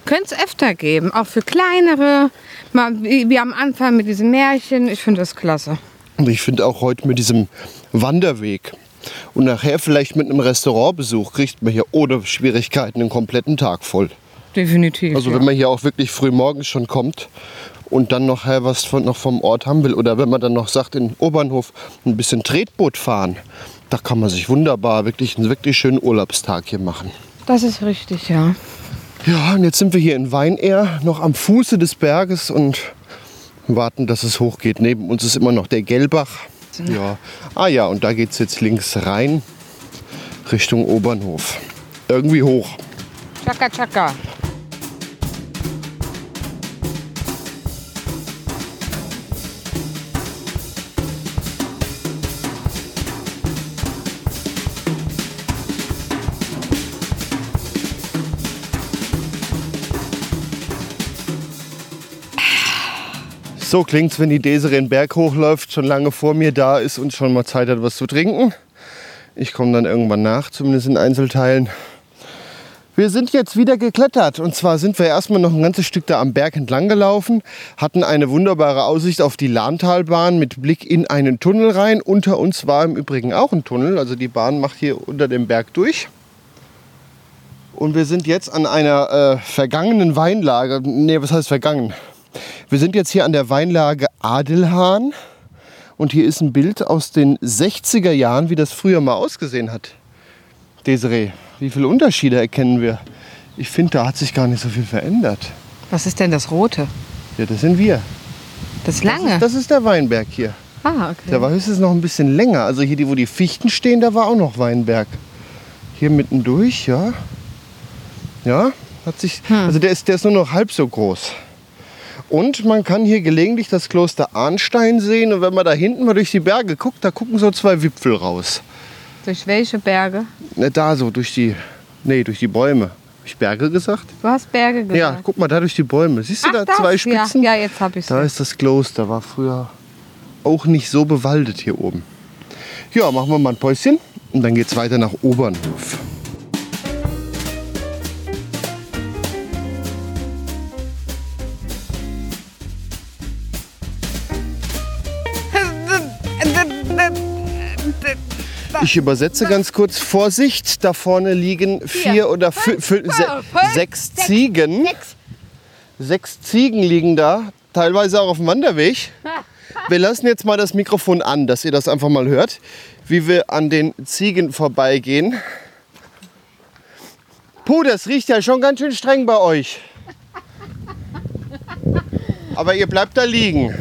könnte es öfter geben, auch für kleinere. Mal, wie, wie am Anfang mit diesen Märchen. Ich finde das klasse. Und ich finde auch heute mit diesem Wanderweg und nachher vielleicht mit einem Restaurantbesuch kriegt man hier ohne Schwierigkeiten den kompletten Tag voll. Definitiv. Also ja. wenn man hier auch wirklich früh morgens schon kommt und dann nachher was von, noch vom Ort haben will oder wenn man dann noch sagt, in Obernhof ein bisschen Tretboot fahren, da kann man sich wunderbar wirklich einen wirklich schönen Urlaubstag hier machen. Das ist richtig, ja. Ja, und jetzt sind wir hier in Weinair, noch am Fuße des Berges und warten, dass es hochgeht. Neben uns ist immer noch der Ja. Ah ja, und da geht es jetzt links rein Richtung Obernhof. Irgendwie hoch. Chaka, chaka. So klingt's, wenn die Desiree den Berg hochläuft, schon lange vor mir da ist und schon mal Zeit hat, was zu trinken. Ich komme dann irgendwann nach, zumindest in Einzelteilen. Wir sind jetzt wieder geklettert. Und zwar sind wir erstmal noch ein ganzes Stück da am Berg entlang gelaufen, hatten eine wunderbare Aussicht auf die Lahntalbahn mit Blick in einen Tunnel rein. Unter uns war im Übrigen auch ein Tunnel, also die Bahn macht hier unter dem Berg durch. Und wir sind jetzt an einer äh, vergangenen Weinlage. Nee, was heißt vergangen? Wir sind jetzt hier an der Weinlage Adelhahn. Und hier ist ein Bild aus den 60er Jahren, wie das früher mal ausgesehen hat. Desiree, wie viele Unterschiede erkennen wir? Ich finde, da hat sich gar nicht so viel verändert. Was ist denn das Rote? Ja, das sind wir. Das Das lange? ist, das ist der Weinberg hier. ah, okay. Der war höchstens noch ein bisschen länger. Also hier, wo die Fichten stehen, da war auch noch Weinberg. Hier mittendurch, ja. Ja, hat sich. Also der ist, der ist nur noch halb so groß. Und man kann hier gelegentlich das Kloster Arnstein sehen. Und wenn man da hinten mal durch die Berge guckt, da gucken so zwei Wipfel raus. Durch welche Berge? Ne, da so, durch die. Nee, durch die Bäume. Hab ich Berge gesagt? Du hast Berge gesagt. Ja, guck mal, da durch die Bäume. Siehst du Ach, da das? zwei Spitzen? Ja, ja jetzt habe ich Da ist das Kloster, war früher auch nicht so bewaldet hier oben. Ja, machen wir mal ein Päuschen und dann geht's weiter nach Obernhof. Ich übersetze ganz kurz. Vorsicht, da vorne liegen vier oder fü- fü- se fünf, sechs Ziegen. Sechs Ziegen liegen da, teilweise auch auf dem Wanderweg. Wir lassen jetzt mal das Mikrofon an, dass ihr das einfach mal hört, wie wir an den Ziegen vorbeigehen. Puh, das riecht ja schon ganz schön streng bei euch. Aber ihr bleibt da liegen.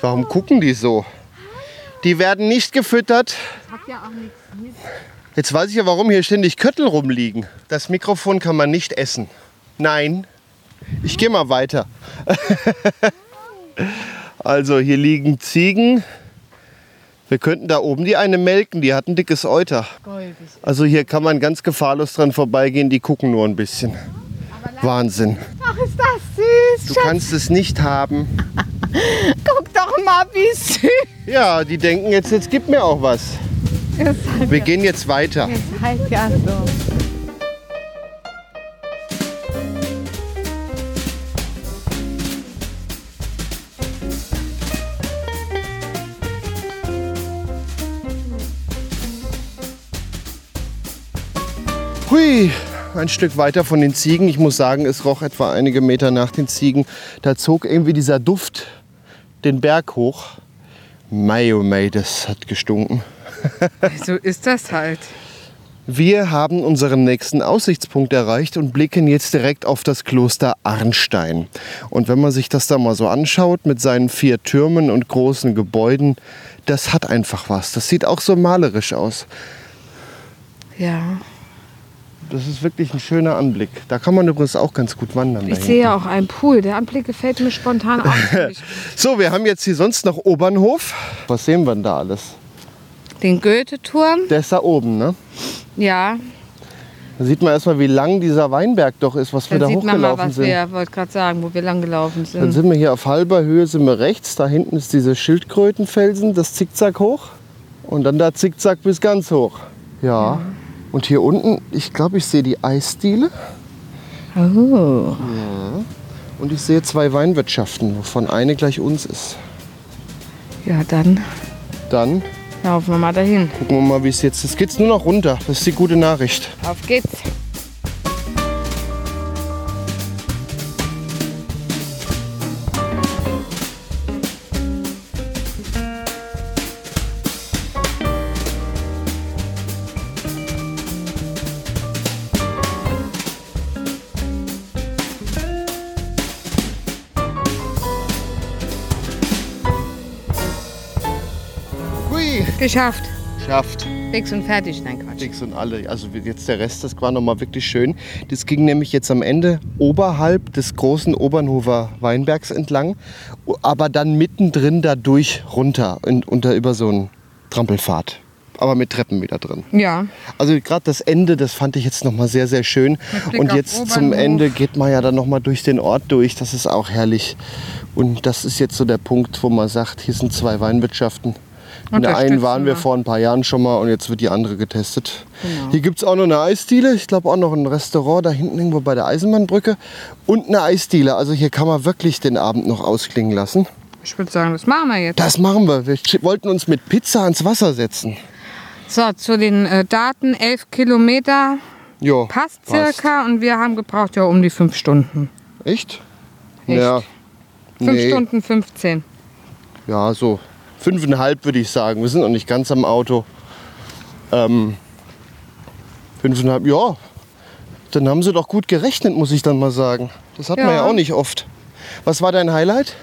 Warum gucken die so? Die werden nicht gefüttert. Jetzt weiß ich ja, warum hier ständig Köttel rumliegen. Das Mikrofon kann man nicht essen. Nein. Ich gehe mal weiter. Also hier liegen Ziegen. Wir könnten da oben die eine melken, die hat ein dickes Euter. Also hier kann man ganz gefahrlos dran vorbeigehen, die gucken nur ein bisschen. Wahnsinn. Ach, ist das süß. Du kannst es nicht haben. Guck doch mal, wie süß. Ja, die denken jetzt, jetzt gib mir auch was. Halt, Wir gehen jetzt weiter. ist halt ja so. Hui, ein Stück weiter von den Ziegen. Ich muss sagen, es roch etwa einige Meter nach den Ziegen. Da zog irgendwie dieser Duft den Berg hoch. Mei, oh mei, das hat gestunken. So ist das halt. Wir haben unseren nächsten Aussichtspunkt erreicht und blicken jetzt direkt auf das Kloster Arnstein. Und wenn man sich das da mal so anschaut mit seinen vier Türmen und großen Gebäuden, das hat einfach was. Das sieht auch so malerisch aus. Ja. Das ist wirklich ein schöner Anblick. Da kann man übrigens auch ganz gut wandern. Ich sehe ja auch einen Pool. Der Anblick gefällt mir spontan auch. So, wir haben jetzt hier sonst noch Obernhof. Was sehen wir denn da alles? Den Goethe-Turm. Der ist da oben, ne? Ja, Da sieht man erstmal, wie lang dieser Weinberg doch ist, was wir da man mal, hochgelaufen was sind. wir, wollte gerade sagen, wo wir lang gelaufen Dann sind. sind wir hier auf halber Höhe, sind wir rechts. Da hinten ist diese Schildkrötenfelsen, das Zickzack hoch. Und dann da Zickzack bis ganz hoch. Ja. Und hier unten, ich glaube, ich sehe die Eisdiele. Oh. Und ich sehe zwei Weinwirtschaften, wovon eine gleich uns ist. Ja, dann Dann laufen wir mal dahin. gucken wir mal, wie es jetzt ist. Jetzt geht's nur noch runter. Das ist die gute Nachricht. Auf geht's. Geschafft. Schafft. Fix und fertig. Nein, Quatsch. Dix und alle. Also jetzt der Rest, das war nochmal wirklich schön. Das ging nämlich jetzt am Ende oberhalb des großen Obernhofer Weinbergs entlang, aber dann mittendrin dadurch runter und unter über so einen Trampelpfad. Aber mit Treppen wieder drin. Ja, Also gerade das Ende, das fand ich jetzt nochmal sehr, sehr schön. Und jetzt zum. Ende geht man ja dann nochmal durch den Ort durch. Das ist auch herrlich. Und das ist jetzt so der Punkt, wo man sagt, hier sind zwei Weinwirtschaften. In der einen waren wir vor ein paar Jahren schon mal und jetzt wird die andere getestet. Genau. Hier gibt es auch noch eine Eisdiele. Ich glaube auch noch ein Restaurant da hinten irgendwo bei der Eisenbahnbrücke. Und eine Eisdiele. Also hier kann man wirklich den Abend noch ausklingen lassen. ich würde sagen, das machen wir jetzt. Das machen wir. Wir wollten uns mit Pizza ans Wasser setzen. So, zu den äh, Daten. 11 Kilometer Jo, passt circa und wir haben gebraucht ja um die 5 Stunden. Echt? Echt? Ja. 5 Nee. Stunden 15. Ja, so fünfeinhalb würde ich sagen. Wir sind noch nicht ganz am Auto. Ähm, fünfeinhalb, ja. Dann haben sie doch gut gerechnet, muss ich dann mal sagen. Das hat man Ja. ja auch nicht oft. Was war dein Highlight?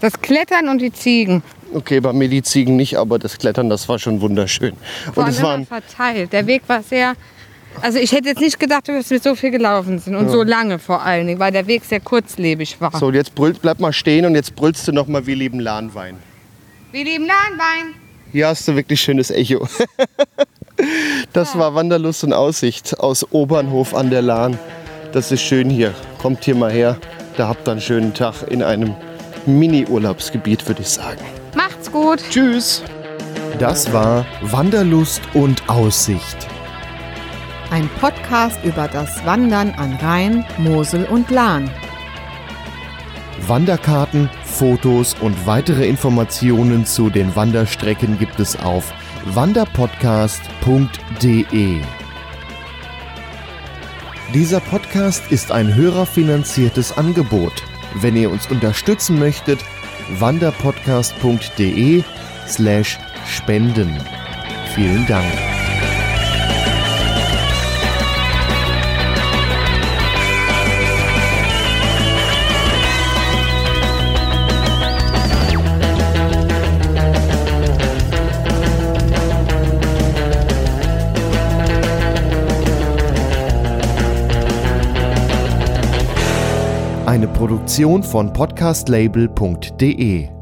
Das Klettern und die Ziegen. Okay, bei mir die Ziegen nicht, aber das Klettern, das war schon wunderschön. Vor Und es waren, immer verteilt. Der Weg war sehr. Also ich hätte jetzt nicht gedacht, dass wir so viel gelaufen sind und so lange vor allen Dingen, weil der Weg sehr kurzlebig war. so, jetzt brüllt, bleib mal stehen und jetzt brüllst du noch mal, wir lieben Lahnwein. Wir lieben Lahnwein. Hier hast du wirklich schönes Echo. Das war Wanderlust und Aussicht aus Obernhof an der Lahn. Das ist schön hier. Kommt hier mal her. Da habt ihr einen schönen Tag in einem Mini-Urlaubsgebiet, würde ich sagen. Macht's gut. Tschüss. Das war Wanderlust und Aussicht. Ein Podcast über das Wandern an Rhein, Mosel und Lahn. Wanderkarten, Fotos und weitere Informationen zu den Wanderstrecken gibt es auf wanderpodcast.de. Dieser Podcast ist ein hörerfinanziertes Angebot. Wenn ihr uns unterstützen möchtet, wanderpodcast.de slash spenden. Vielen Dank. Produktion von podcastlabel.de